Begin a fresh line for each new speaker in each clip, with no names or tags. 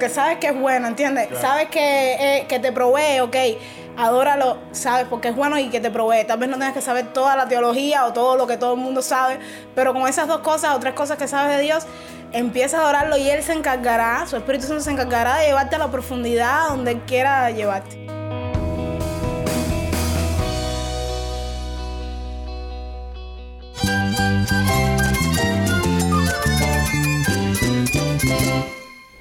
porque sabes que es bueno, ¿entiendes? Sabes que, eh, que te provee, ok, adóralo, sabes, porque es bueno y que te provee. Tal vez no tengas que saber toda la teología o todo lo que todo el mundo sabe, pero con esas dos cosas o tres cosas que sabes de Dios, empieza a adorarlo y Él se encargará, su Espíritu Santo se encargará de llevarte a la profundidad donde Él quiera llevarte.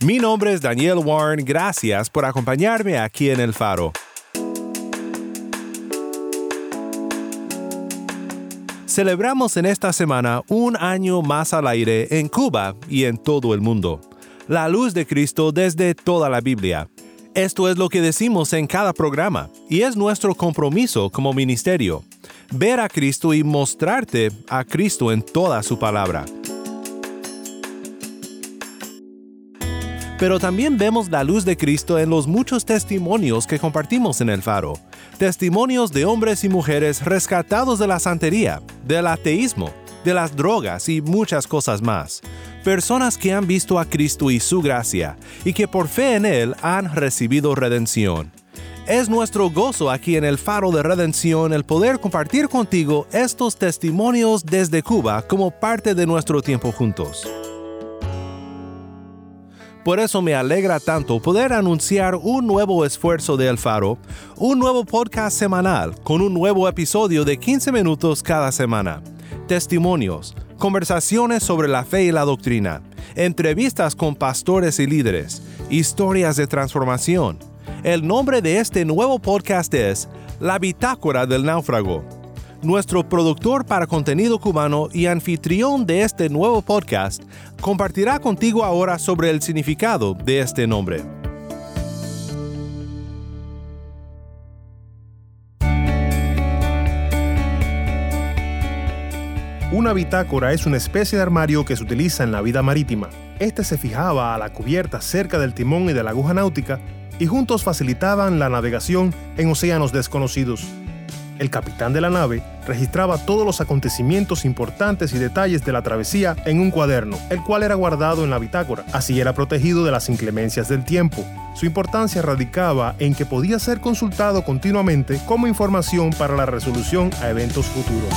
Mi nombre es Daniel Warren, gracias por acompañarme aquí en El Faro. Celebramos en esta semana un año más al aire en Cuba y en todo el mundo. La luz de Cristo desde toda la Biblia. Esto es lo que decimos en cada programa y es nuestro compromiso como ministerio. Ver a Cristo y mostrarte a Cristo en toda su palabra. Pero también vemos la luz de Cristo en los muchos testimonios que compartimos en el faro. Testimonios de hombres y mujeres rescatados de la santería, del ateísmo, de las drogas y muchas cosas más. Personas que han visto a Cristo y su gracia y que por fe en Él han recibido redención. Es nuestro gozo aquí en el Faro de Redención el poder compartir contigo estos testimonios desde Cuba como parte de nuestro tiempo juntos. Por eso me alegra tanto poder anunciar un nuevo esfuerzo de El Faro, un nuevo podcast semanal con un nuevo episodio de 15 minutos cada semana. Testimonios, conversaciones sobre la fe y la doctrina, entrevistas con pastores y líderes, historias de transformación. El nombre de este nuevo podcast es La Bitácora del Náufrago nuestro productor para contenido cubano y anfitrión de este nuevo podcast, compartirá contigo ahora sobre el significado de este nombre.
Una bitácora es una especie de armario que se utiliza en la vida marítima. Este se fijaba a la cubierta cerca del timón y de la aguja náutica y juntos facilitaban la navegación en océanos desconocidos. El capitán de la nave registraba todos los acontecimientos importantes y detalles de la travesía en un cuaderno, el cual era guardado en la bitácora. Así era protegido de las inclemencias del tiempo. Su importancia radicaba en que podía ser consultado continuamente como información para la resolución a eventos futuros.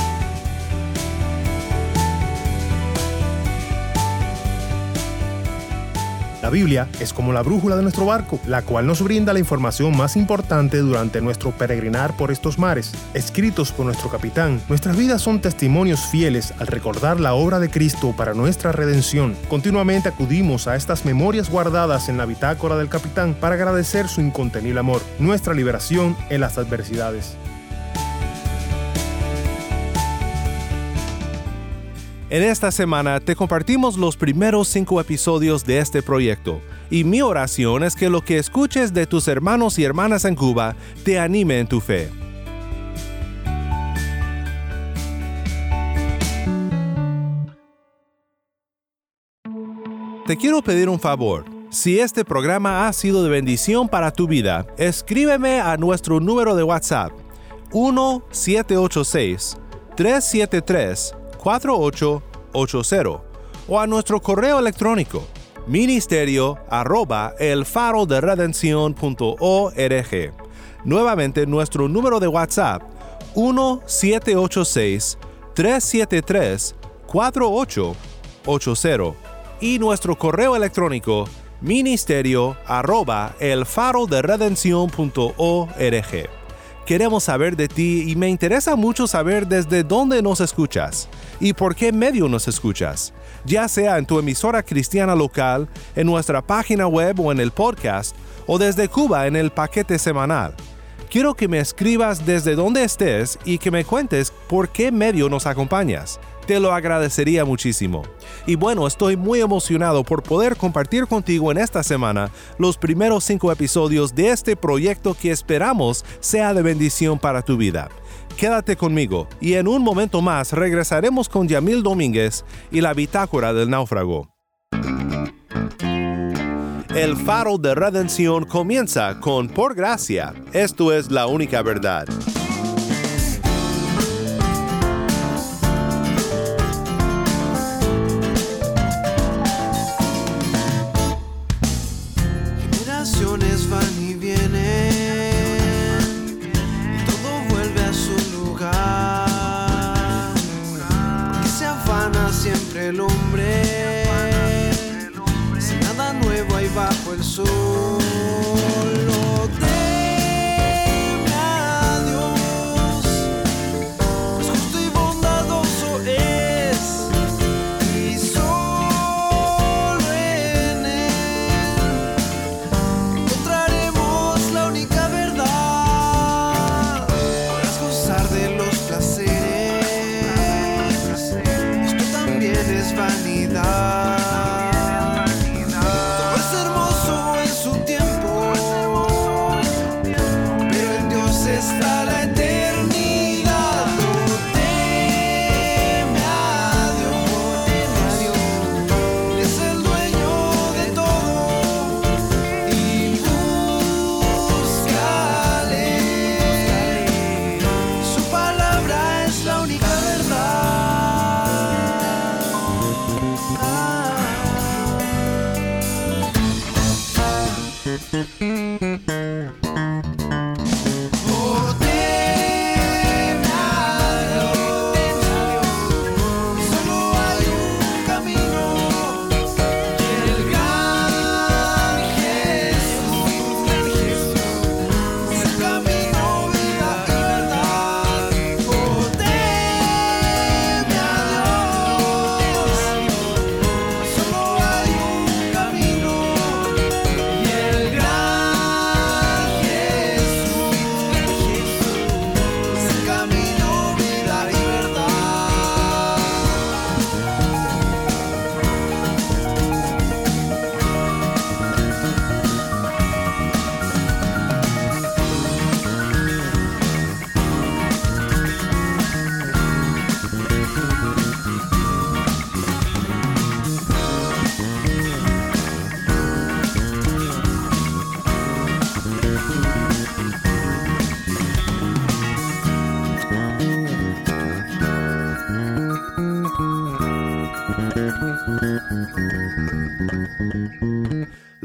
La Biblia es como la brújula de nuestro barco, la cual nos brinda la información más importante durante nuestro peregrinar por estos mares. Escritos por nuestro capitán, nuestras vidas son testimonios fieles al recordar la obra de Cristo para nuestra redención. Continuamente acudimos a estas memorias guardadas en la bitácora del capitán para agradecer su incontenible amor, nuestra liberación en las adversidades.
En esta semana te compartimos los primeros cinco episodios de este proyecto y mi oración es que lo que escuches de tus hermanos y hermanas en Cuba te anime en tu fe. Te quiero pedir un favor. Si este programa ha sido de bendición para tu vida, escríbeme a nuestro número de WhatsApp 1786 373 4880 o a nuestro correo electrónico ministerio arroba el faro de. Nuevamente nuestro número de WhatsApp 1786 373 4880 y nuestro correo electrónico ministerio arroba el faro de. Queremos saber de ti y me interesa mucho saber desde dónde nos escuchas y por qué medio nos escuchas, ya sea en tu emisora cristiana local, en nuestra página web o en el podcast, o desde Cuba en el paquete semanal. Quiero que me escribas desde donde estés y que me cuentes por qué medio nos acompañas.
Te lo agradecería muchísimo. Y bueno, estoy muy emocionado por poder compartir contigo en esta semana los primeros cinco episodios de este proyecto que esperamos sea de bendición para tu vida. Quédate conmigo y en un momento más regresaremos con Yamil Domínguez y la bitácora del náufrago. El faro de redención comienza con Por gracia. Esto es la única verdad.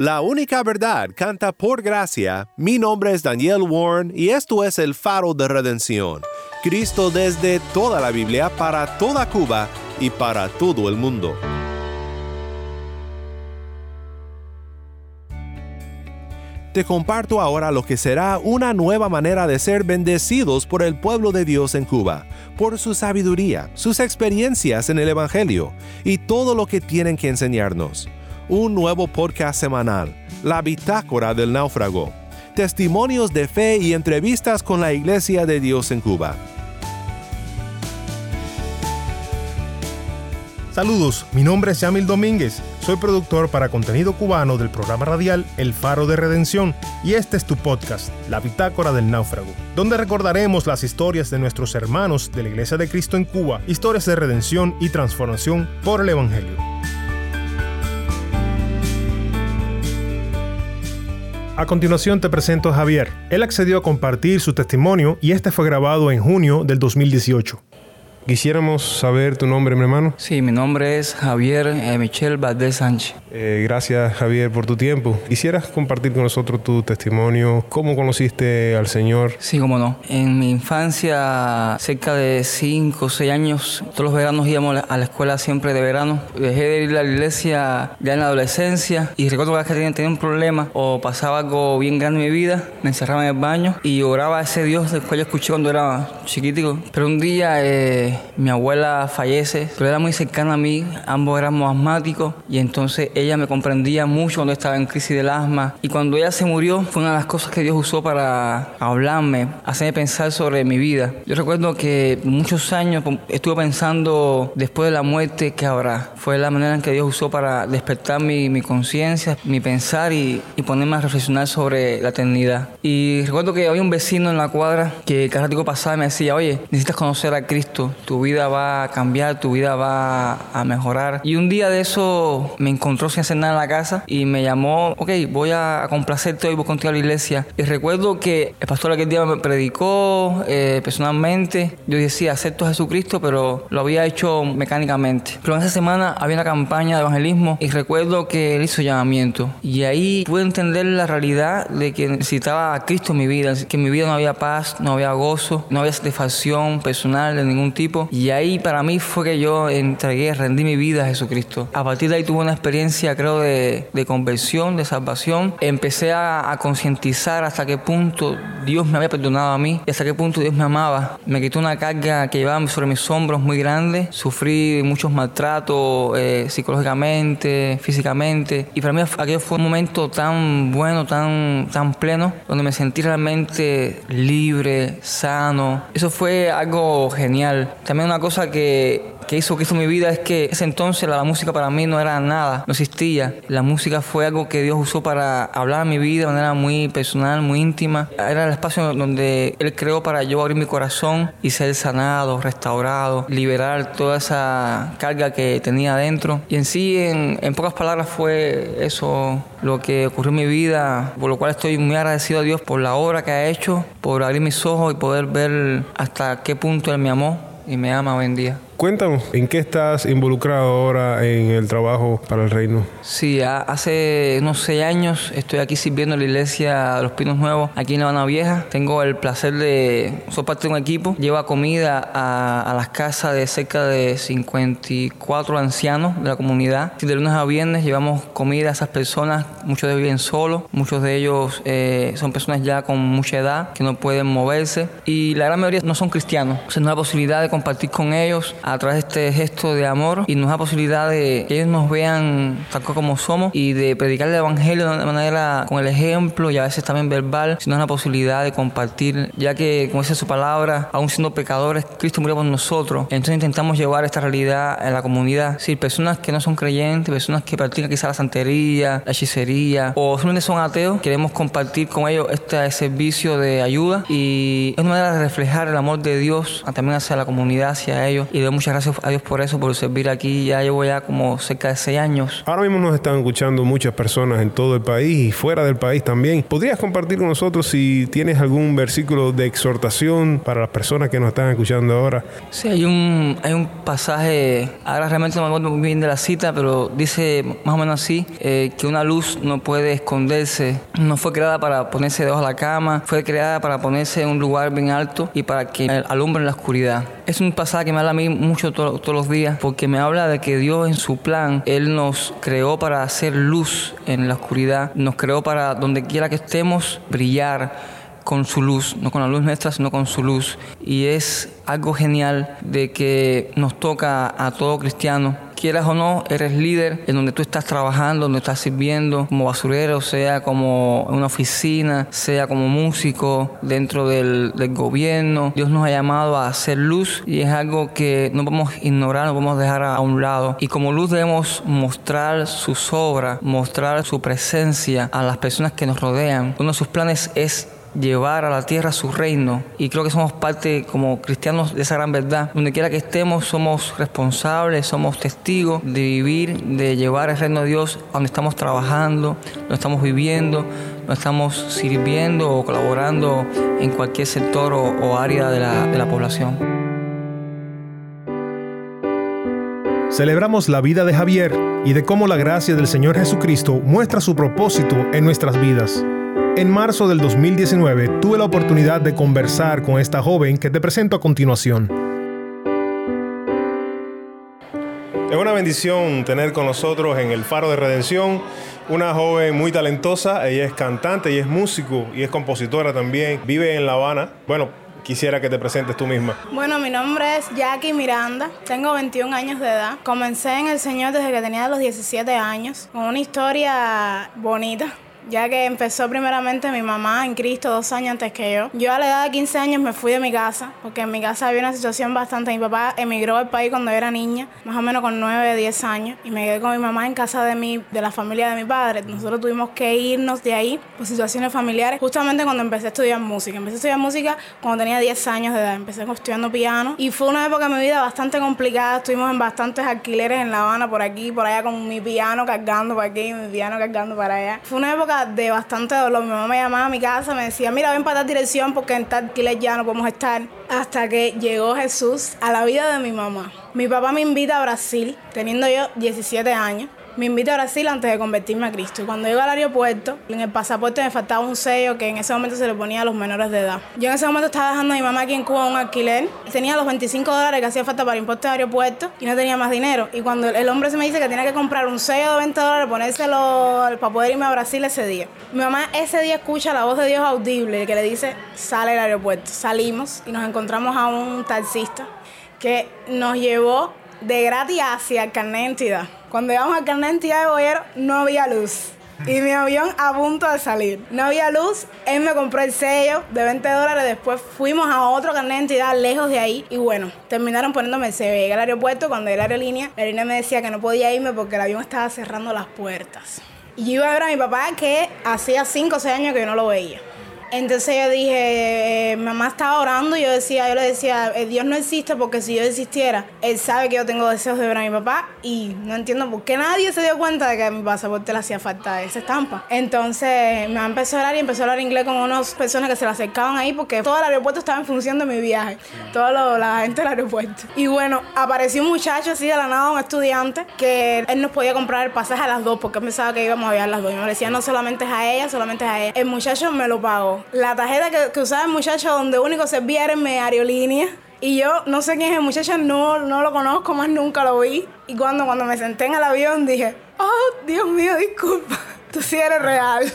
La única verdad
canta por gracia. Mi nombre es Daniel Warren y esto es el faro de redención. Cristo desde toda la Biblia para toda Cuba y para todo el mundo. Te comparto ahora lo que será una nueva manera de ser bendecidos por el pueblo de Dios en Cuba, por su sabiduría, sus experiencias en el Evangelio y todo lo que tienen que enseñarnos. Un nuevo podcast semanal, La Bitácora del Náufrago. Testimonios de fe y entrevistas con la Iglesia de Dios en Cuba.
Saludos, mi nombre es Yamil Domínguez, soy productor para contenido cubano del programa radial El Faro de Redención y este es tu podcast, La Bitácora del Náufrago, donde recordaremos las historias de nuestros hermanos de la Iglesia de Cristo en Cuba, historias de redención y transformación por el Evangelio. A continuación te presento a Javier. Él accedió a compartir su testimonio y este fue grabado en junio del 2018. Quisiéramos saber tu nombre, mi hermano.
Sí, mi nombre es Javier eh, Michel Valdés Sánchez.
Eh, gracias, Javier, por tu tiempo. ¿Quisieras compartir con nosotros tu testimonio? ¿Cómo conociste al Señor?
Sí, cómo no. En mi infancia, cerca de 5 o 6 años, todos los veranos íbamos a la escuela siempre de verano. Dejé de ir a la iglesia ya en la adolescencia y recuerdo que cada vez que tenía, tenía un problema o pasaba algo bien grande en mi vida, me encerraba en el baño y oraba a ese Dios del cual yo escuché cuando era chiquitico. Pero un día eh, mi abuela fallece, pero era muy cercana a mí, ambos éramos asmáticos y entonces ella me comprendía mucho cuando estaba en crisis del asma. Y cuando ella se murió, fue una de las cosas que Dios usó para hablarme, hacerme pensar sobre mi vida. Yo recuerdo que muchos años estuve pensando después de la muerte que habrá. Fue la manera en que Dios usó para despertar mi, mi conciencia, mi pensar y, y, ponerme a reflexionar sobre la eternidad. Y recuerdo que había un vecino en la cuadra que cada rato pasaba me decía, oye, necesitas conocer a Cristo, tu vida va a cambiar, tu vida va a mejorar. Y un día de eso me encontró sin hacer nada en la casa y me llamó, ok, voy a complacerte hoy, voy contigo a la iglesia. Y recuerdo que el pastor aquel día me predicó eh, personalmente. Yo decía, acepto a Jesucristo, pero lo había hecho mecánicamente. Pero en esa semana había una campaña de evangelismo y recuerdo que él hizo llamamiento. Y ahí pude entender la realidad de que necesitaba a Cristo en mi vida, que en mi vida no había paz, no había gozo, no había satisfacción personal de ningún tipo. Y ahí para mí fue que yo entregué, rendí mi vida a Jesucristo. A partir de ahí tuve una experiencia, creo, de, de conversión, de salvación. Empecé a, a concientizar hasta qué punto Dios me había perdonado a mí y hasta qué punto Dios me amaba. Me quitó una carga que llevaba sobre mis hombros muy grande. Sufrí muchos maltratos eh, psicológicamente, físicamente. Y para mí aquello fue un momento tan bueno, tan, tan pleno, donde me sentí realmente libre, sano. Eso fue algo genial. También una cosa que que hizo que hizo mi vida es que ese entonces la, música para mí no era nada, no existía. La música fue algo que Dios usó para hablar mi vida de manera muy personal, muy íntima. Era espacio donde Él creó para yo abrir mi corazón y ser sanado, restaurado, liberar toda esa carga que tenía adentro. Y en sí, en, en pocas palabras, fue eso lo que ocurrió en mi vida, por lo cual estoy muy agradecido a Dios por la obra que ha hecho, por abrir mis ojos y poder ver hasta qué punto Él me amó y me ama hoy en día.
Cuéntanos, ¿en qué estás involucrado ahora en el trabajo para el reino?
Sí, hace unos seis años estoy aquí sirviendo en la iglesia de Los Pinos Nuevos, aquí en La Habana Vieja. Tengo el placer de ser parte de un equipo. Lleva comida a, las casas de cerca de 54 ancianos de la comunidad. De lunes a viernes llevamos comida a esas personas. Muchos de ellos viven solos, muchos de ellos eh, son personas ya con mucha edad que no pueden moverse y la gran mayoría no son cristianos. O sea, no hay posibilidad de compartir con ellos a través de este gesto de amor y nos da posibilidad de que ellos nos vean tal como somos y de predicar el evangelio de manera con el ejemplo y a veces también verbal, sino la posibilidad de compartir, ya que, como dice su palabra, aún siendo pecadores, Cristo murió por nosotros. Entonces intentamos llevar esta realidad en la comunidad. Sí, personas que no son creyentes, personas que practican quizá la santería, la hechicería o simplemente son ateos, queremos compartir con ellos este servicio de ayuda y es una manera de reflejar el amor de Dios también hacia la comunidad, hacia ellos y muchas gracias a Dios por eso, por servir aquí. Ya llevo ya como cerca de seis años.
Ahora mismo nos están escuchando muchas personas en todo el país y fuera del país también. ¿Podrías compartir con nosotros si tienes algún versículo de exhortación para las personas que nos están escuchando ahora?
Sí, hay un, hay un pasaje, ahora realmente no me acuerdo muy bien de la cita, pero dice más o menos así, eh, que una luz no puede esconderse, no fue creada para ponerse debajo de la cama, fue creada para ponerse en un lugar bien alto y para que alumbre en la oscuridad. Es un pasaje que me habla a mí mucho todos los días porque me habla de que Dios en su plan, Él nos creó para hacer luz en la oscuridad, nos creó para donde quiera que estemos brillar con su luz, no con la luz nuestra, sino con su luz. Y es algo genial de que nos toca a todo cristiano quieras o no, eres líder en donde tú estás trabajando, donde estás sirviendo, como basurero, sea como una oficina, sea como músico dentro del, del, gobierno. Dios nos ha llamado a hacer luz y es algo que no podemos ignorar, no podemos dejar a un lado. Y como luz debemos mostrar sus obras, mostrar su presencia a las personas que nos rodean. Uno de sus planes es llevar a la tierra su reino. Y creo que somos parte como cristianos de esa gran verdad. Donde quiera que estemos, somos responsables, somos testigos de vivir, de llevar el reino de Dios a donde estamos trabajando, donde estamos viviendo, donde estamos sirviendo o colaborando en cualquier sector o, área de la, de la población.
Celebramos la vida de Javier y de cómo la gracia del Señor Jesucristo muestra su propósito en nuestras vidas. En marzo del 2019 tuve la oportunidad de conversar con esta joven que te presento a continuación. Es una bendición tener con nosotros en el Faro de Redención una joven muy talentosa. Ella es cantante y es músico y es compositora también. Vive en La Habana. Bueno, quisiera que te presentes tú misma.
Bueno, mi nombre es Jackie Miranda, tengo 21 años de edad. Comencé en el Señor desde que tenía los 17 años, con una historia bonita ya que empezó primeramente mi mamá en Cristo dos años antes que yo. Yo a la edad de 15 años me fui de mi casa, porque en mi casa había una situación bastante... Mi papá emigró al país cuando yo era niña, más o menos con 9, 10 años, y me quedé con mi mamá en casa de, mi, de la familia de mi padre. Nosotros tuvimos que irnos de ahí por situaciones familiares, justamente cuando empecé a estudiar música. Empecé a estudiar música cuando tenía 10 años de edad, empecé estudiando piano, y fue una época de mi vida bastante complicada. Estuvimos en bastantes alquileres en La Habana, por aquí, por allá, con mi piano cargando para aquí, mi piano cargando para allá. Fue una época de bastante dolor. Mi mamá me llamaba a mi casa, me decía, mira, ven para tal dirección porque en tal ya no podemos estar. Hasta que llegó Jesús a la vida de mi mamá. Mi papá me invita a Brasil, teniendo yo 17 años me invita a Brasil antes de convertirme a Cristo. Cuando llego al aeropuerto, en el pasaporte me faltaba un sello que en ese momento se le ponía a los menores de edad. Yo en ese momento estaba dejando a mi mamá aquí en Cuba un alquiler. Tenía los 25 dólares que hacía falta para impuestos de aeropuerto y no tenía más dinero. Y cuando el hombre se me dice que tenía que comprar un sello de 20 dólares, ponérselo para poder irme a Brasil ese día. Mi mamá ese día escucha la voz de Dios audible que le dice, sale del aeropuerto. Salimos y nos encontramos a un taxista que nos llevó de gratis hacia el carnet de. Cuando llegamos al carnet de entidad de Boyero, no había luz. Y mi avión a punto de salir. No había luz, él me compró el sello de 20 dólares. Después fuimos a otro carnet de entidad lejos de ahí. Y bueno, terminaron poniéndome el sello. Llegué al aeropuerto cuando era la aerolínea. La aerolínea me decía que no podía irme porque el avión estaba cerrando las puertas. Y yo iba a ver a mi papá que hacía 5 o 6 años que yo no lo veía. Entonces yo dije, eh, mamá estaba orando y yo decía, yo le decía, eh, Dios no existe porque si yo existiera, Él sabe que yo tengo deseos de ver a mi papá y no entiendo por qué nadie se dio cuenta de que a mi pasaporte le hacía falta esa estampa. Entonces me empezó a orar y empezó a hablar inglés con unas personas que se le acercaban ahí porque todo el aeropuerto estaba en función de mi viaje, toda la gente del aeropuerto. Y bueno, apareció un muchacho así de la nada, un estudiante, que él nos podía comprar el pasaje a las dos porque pensaba que íbamos a viajar las dos. Y me decía, no solamente es a ella, solamente es a ella. El muchacho me lo pagó la tarjeta que, usaba el muchacho donde único servía era en mi aerolínea. Y yo no sé quién es el muchacho, no, no lo conozco, más nunca lo vi. Y cuando, cuando me senté en el avión dije, oh, Dios mío, disculpa, tú sí eres real.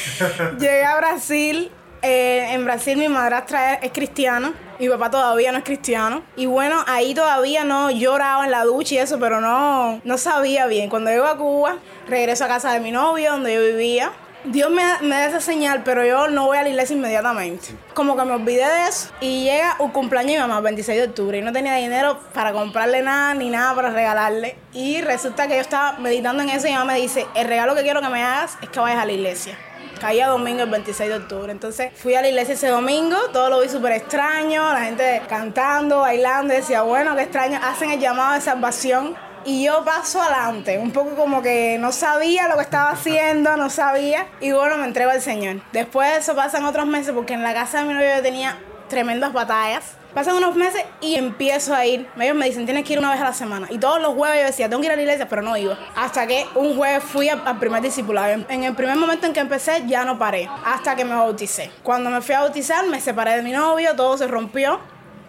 Llegué a Brasil. Eh, en Brasil mi madrastra es, es cristiana. Mi papá todavía no es cristiano. Y bueno, ahí todavía no lloraba en la ducha y eso, pero no, no sabía bien. Cuando llego a Cuba, regreso a casa de mi novio, donde yo vivía. Dios me, da esa señal, pero yo no voy a la iglesia inmediatamente. Como que me olvidé de eso. Y llega un cumpleaños de mi mamá, el 26 de octubre, y no tenía dinero para comprarle nada ni nada para regalarle. Y resulta que yo estaba meditando en eso y mamá me dice, el regalo que quiero que me hagas es que vayas a la iglesia. Caía domingo el 26 de octubre. Entonces fui a la iglesia ese domingo, todo lo vi súper extraño, la gente cantando, bailando, decía, bueno, qué extraño, hacen el llamado de salvación y yo paso adelante, un poco como que no sabía lo que estaba haciendo, no sabía, y bueno, me entrego al Señor. Después de eso pasan otros meses porque en la casa de mi novio yo tenía tremendas batallas. Pasan unos meses y empiezo a ir. Ellos me dicen, tienes que ir una vez a la semana. Y todos los jueves yo decía, tengo que ir a la iglesia, pero no iba. Hasta que un jueves fui al primer discipulado. En el primer momento en que empecé, ya no paré. Hasta que me bauticé. Cuando me fui a bautizar, me separé de mi novio, todo se rompió.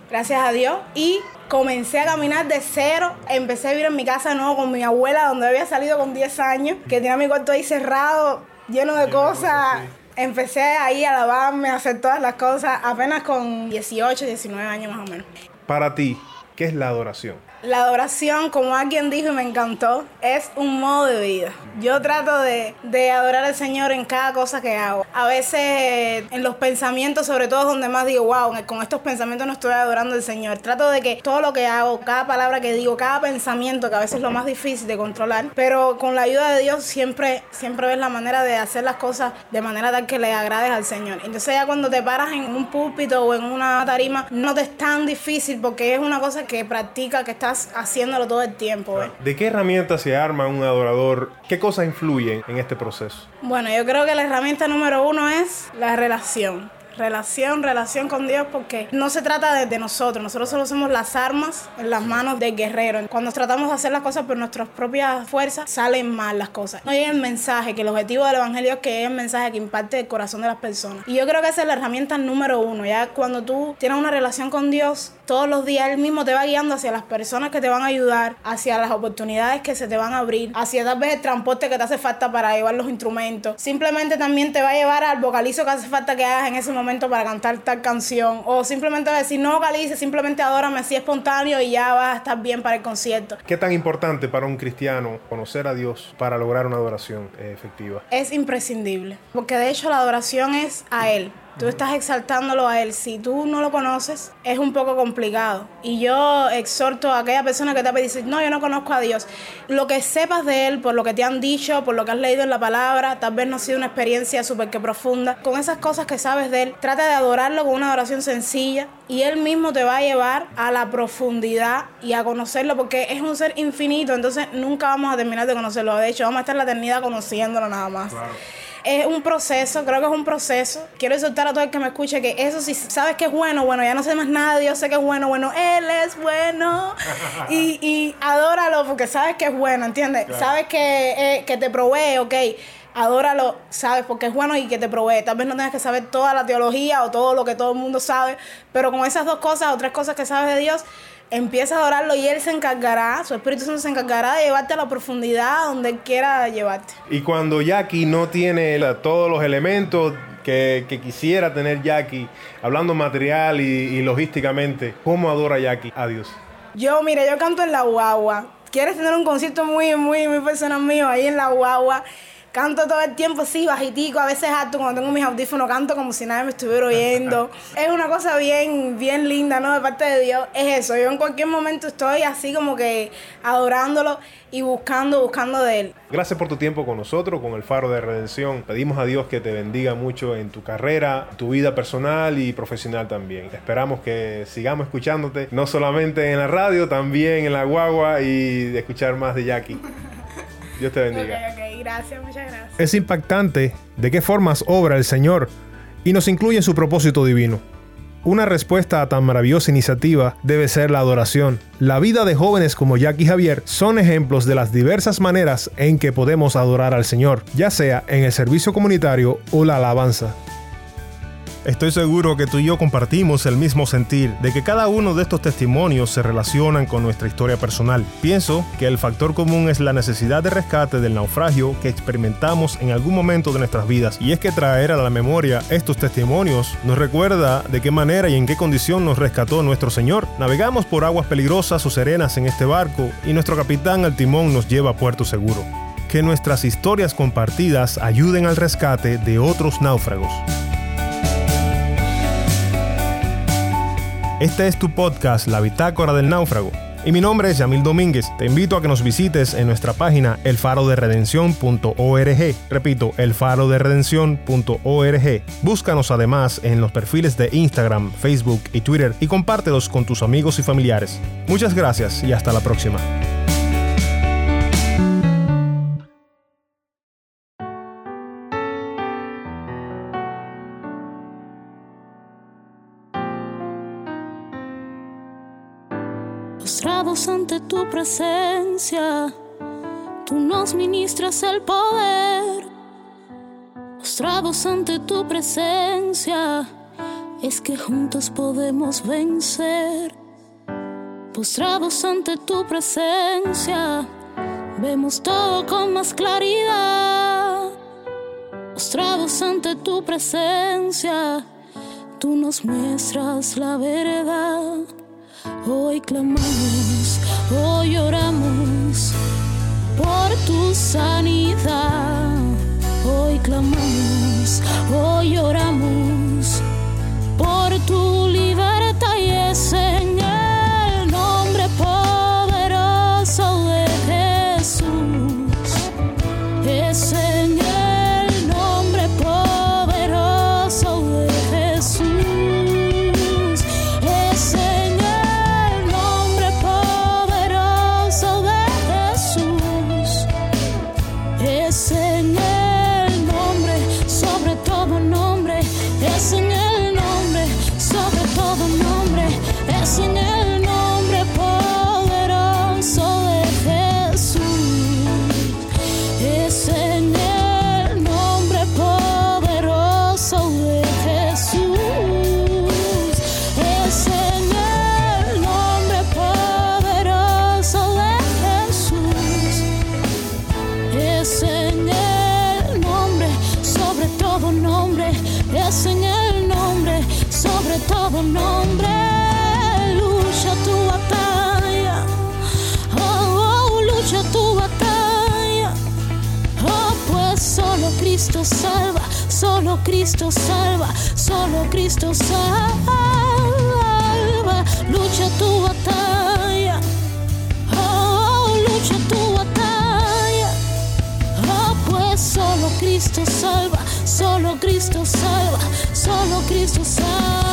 Gracias a Dios. Y comencé a caminar de cero. Empecé a vivir en mi casa de nuevo con mi abuela, donde había salido con 10 años, que tenía mi cuarto ahí cerrado, lleno de cosas. Empecé ahí a lavarme, a hacer todas las cosas, apenas con 18, 19 años más o menos.
Para ti, ¿qué es la adoración?
La adoración, como alguien dijo y me encantó, es un modo de vida. Yo trato de, de, adorar al Señor en cada cosa que hago. A veces en los pensamientos, sobre todo, donde más digo, wow, con estos pensamientos no estoy adorando al Señor. Trato de que todo lo que hago, cada palabra que digo, cada pensamiento, que a veces es lo más difícil de controlar, pero con la ayuda de Dios siempre, siempre ves la manera de hacer las cosas de manera tal que le agrades al Señor. Entonces ya cuando te paras en un púlpito o en una tarima, no te es tan difícil porque es una cosa que practica, que está haciéndolo todo el tiempo. ¿eh?
¿De qué herramientas se arma un adorador? ¿Qué cosas influyen en este proceso?
Bueno, yo creo que la herramienta número uno es la relación relación, relación con Dios, porque no se trata de, de, nosotros, nosotros solo somos las armas en las manos del guerrero. Cuando tratamos de hacer las cosas por nuestras propias fuerzas, salen mal las cosas. No llega el mensaje, que el objetivo del Evangelio es que llegue el mensaje que impacte el corazón de las personas. Y yo creo que esa es la herramienta número uno. Ya cuando tú tienes una relación con Dios, todos los días Él mismo te va guiando hacia las personas que te van a ayudar, hacia las oportunidades que se te van a abrir, hacia tal vez el transporte que te hace falta para llevar los instrumentos. Simplemente también te va a llevar al vocalizo que hace falta que hagas en ese momento para cantar tal canción. O simplemente va a decir, no vocalice, simplemente adórame así espontáneo y ya vas a estar bien para el concierto.
¿Qué tan importante para un cristiano conocer a Dios para lograr una adoración eh, efectiva?
Es imprescindible, porque de hecho la adoración es a Él. Tú estás exaltándolo a Él. Si tú no lo conoces, es un poco complicado. Y yo exhorto a aquella persona que te dice, no, yo no conozco a Dios. Lo que sepas de Él, por lo que te han dicho, por lo que has leído en la palabra, tal vez no ha sido una experiencia súper que profunda. Con esas cosas que sabes de Él, trata de adorarlo con una adoración sencilla y Él mismo te va a llevar a la profundidad y a conocerlo porque es un ser infinito, entonces nunca vamos a terminar de conocerlo. De hecho, vamos a estar la eternidad conociéndolo nada más es un proceso, creo que es un proceso. Quiero exhortar a todo el que me escuche que eso si sabes que es bueno, bueno, ya no sé más nada, Dios sé que es bueno, bueno, Él es bueno. y, y adóralo porque sabes que es bueno, ¿entiendes? Sabes que, eh, que te provee, ok adóralo, sabes, porque es bueno y que te provee. Tal vez no tengas que saber toda la teología o todo lo que todo el mundo sabe, pero con esas dos cosas o tres cosas que sabes de Dios, empieza a adorarlo y Él se encargará, su Espíritu Santo se encargará de llevarte a la profundidad donde Él quiera llevarte.
Y cuando Jackie no tiene todos los elementos que, quisiera tener Jackie, hablando material y, logísticamente, ¿cómo adora Jackie a Dios?
Yo, mire, yo canto en la guagua. ¿Quieres tener un concierto muy, muy, muy personal mío ahí en la guagua? Canto todo el tiempo así, bajitico, a veces alto, cuando tengo mis audífonos canto como si nadie me estuviera oyendo. es una cosa bien, bien linda, ¿no? De parte de Dios. Es eso, yo en cualquier momento estoy así como que adorándolo y buscando, buscando de Él.
Gracias por tu tiempo con nosotros, con el Faro de Redención. Pedimos a Dios que te bendiga mucho en tu carrera, tu vida personal y profesional también. Esperamos que sigamos escuchándote, no solamente en la radio, también en la guagua y de escuchar más de Jackie. Dios te bendiga.
Gracias, muchas gracias.
Es impactante de qué formas obra el Señor y nos incluye en su propósito divino. Una respuesta a tan maravillosa iniciativa debe ser la adoración. La vida de jóvenes como Jackie Javier son ejemplos de las diversas maneras en que podemos adorar al Señor, ya sea en el servicio comunitario o la alabanza. Estoy seguro que tú y yo compartimos el mismo sentir de que cada uno de estos testimonios se relacionan con nuestra historia personal. Pienso que el factor común es la necesidad de rescate del naufragio que experimentamos en algún momento de nuestras vidas. Y es que traer a la memoria estos testimonios nos recuerda de qué manera y en qué condición nos rescató nuestro Señor. Navegamos por aguas peligrosas o serenas en este barco y nuestro capitán al timón nos lleva a puerto seguro. Que nuestras historias compartidas ayuden al rescate de otros náufragos. Este es tu podcast, La Bitácora del Náufrago. Y mi nombre es Yamil Domínguez. Te invito a que nos visites en nuestra página elfaroderedención.org. Repito, elfaroderedención.org. Búscanos además en los perfiles de Instagram, Facebook y Twitter y compártelos con tus amigos y familiares. Muchas gracias y hasta la próxima.
Tu presencia, tú nos ministras el poder. Postrados ante tu presencia, es que juntos podemos vencer. Postrados ante tu presencia, vemos todo con más claridad. Postrados ante tu presencia, tú nos muestras la verdad. Hoy clamamos, hoy oramos por tu sanidad. Hoy clamamos, hoy oramos en el nombre, sobre todo nombre, lucha tu batalla. Oh, oh, lucha tu batalla. Oh, pues solo Cristo salva, solo Cristo salva, solo Cristo salva. Lucha tu batalla. Oh, lucha tu batalla. Oh, pues solo Cristo salva, solo Cristo salva, solo Cristo salva.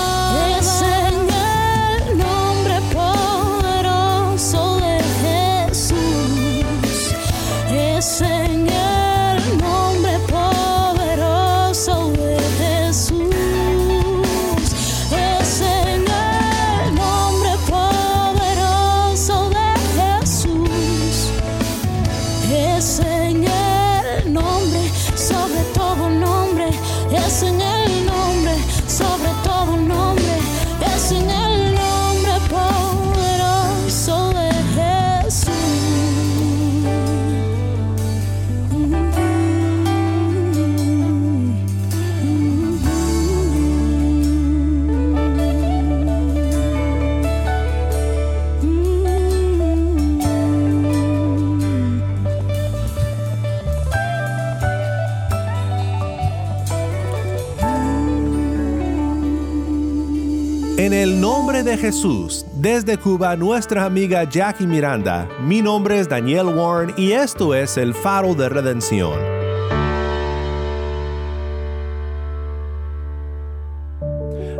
Jesús, desde Cuba, nuestra amiga Jackie Miranda, mi nombre es Daniel Warren y esto es el faro de redención.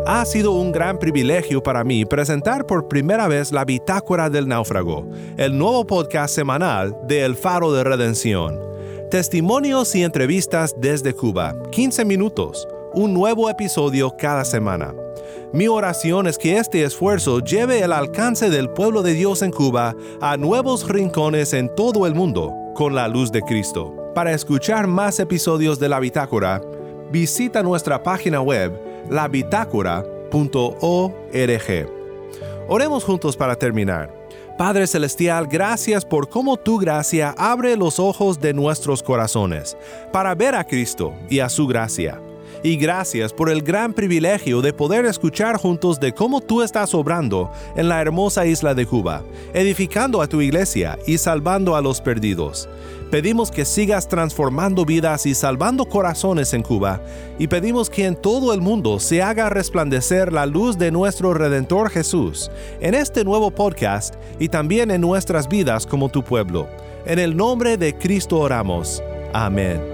Ha sido un gran privilegio para mí presentar por primera vez la Bitácora del Náufrago, el nuevo podcast semanal de El Faro de Redención. Testimonios y entrevistas desde Cuba, 15 minutos, un nuevo episodio cada semana. Mi oración es que este esfuerzo lleve el alcance del pueblo de Dios en Cuba a nuevos rincones en todo el mundo con la luz de Cristo. Para escuchar más episodios de la Bitácora, visita nuestra página web labitácora.org. Oremos juntos para terminar. Padre Celestial, gracias por cómo tu gracia abre los ojos de nuestros corazones para ver a Cristo y a su gracia. Y gracias por el gran privilegio de poder escuchar juntos de cómo tú estás obrando en la hermosa isla de Cuba, edificando a tu iglesia y salvando a los perdidos. Pedimos que sigas transformando vidas y salvando corazones en Cuba, y pedimos que en todo el mundo se haga resplandecer la luz de nuestro Redentor Jesús, en este nuevo podcast y también en nuestras vidas como tu pueblo. En el nombre de Cristo oramos. Amén.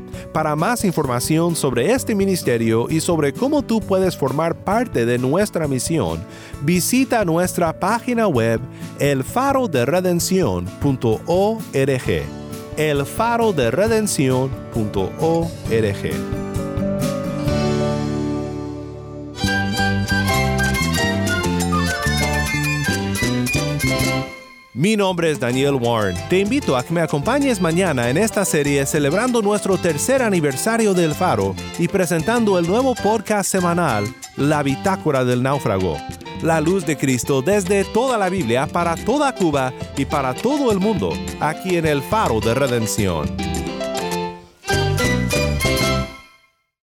Para más información sobre este ministerio y sobre cómo tú puedes formar parte de nuestra misión, visita nuestra página web elfaroderedención.org. elfaroderedención.org. Mi nombre es Daniel Warren. Te invito a que me acompañes mañana en esta serie celebrando nuestro tercer aniversario del Faro y presentando el nuevo podcast semanal, La Bitácora del Náufrago. La luz de Cristo desde toda la Biblia para toda Cuba y para todo el mundo, aquí en el Faro de Redención.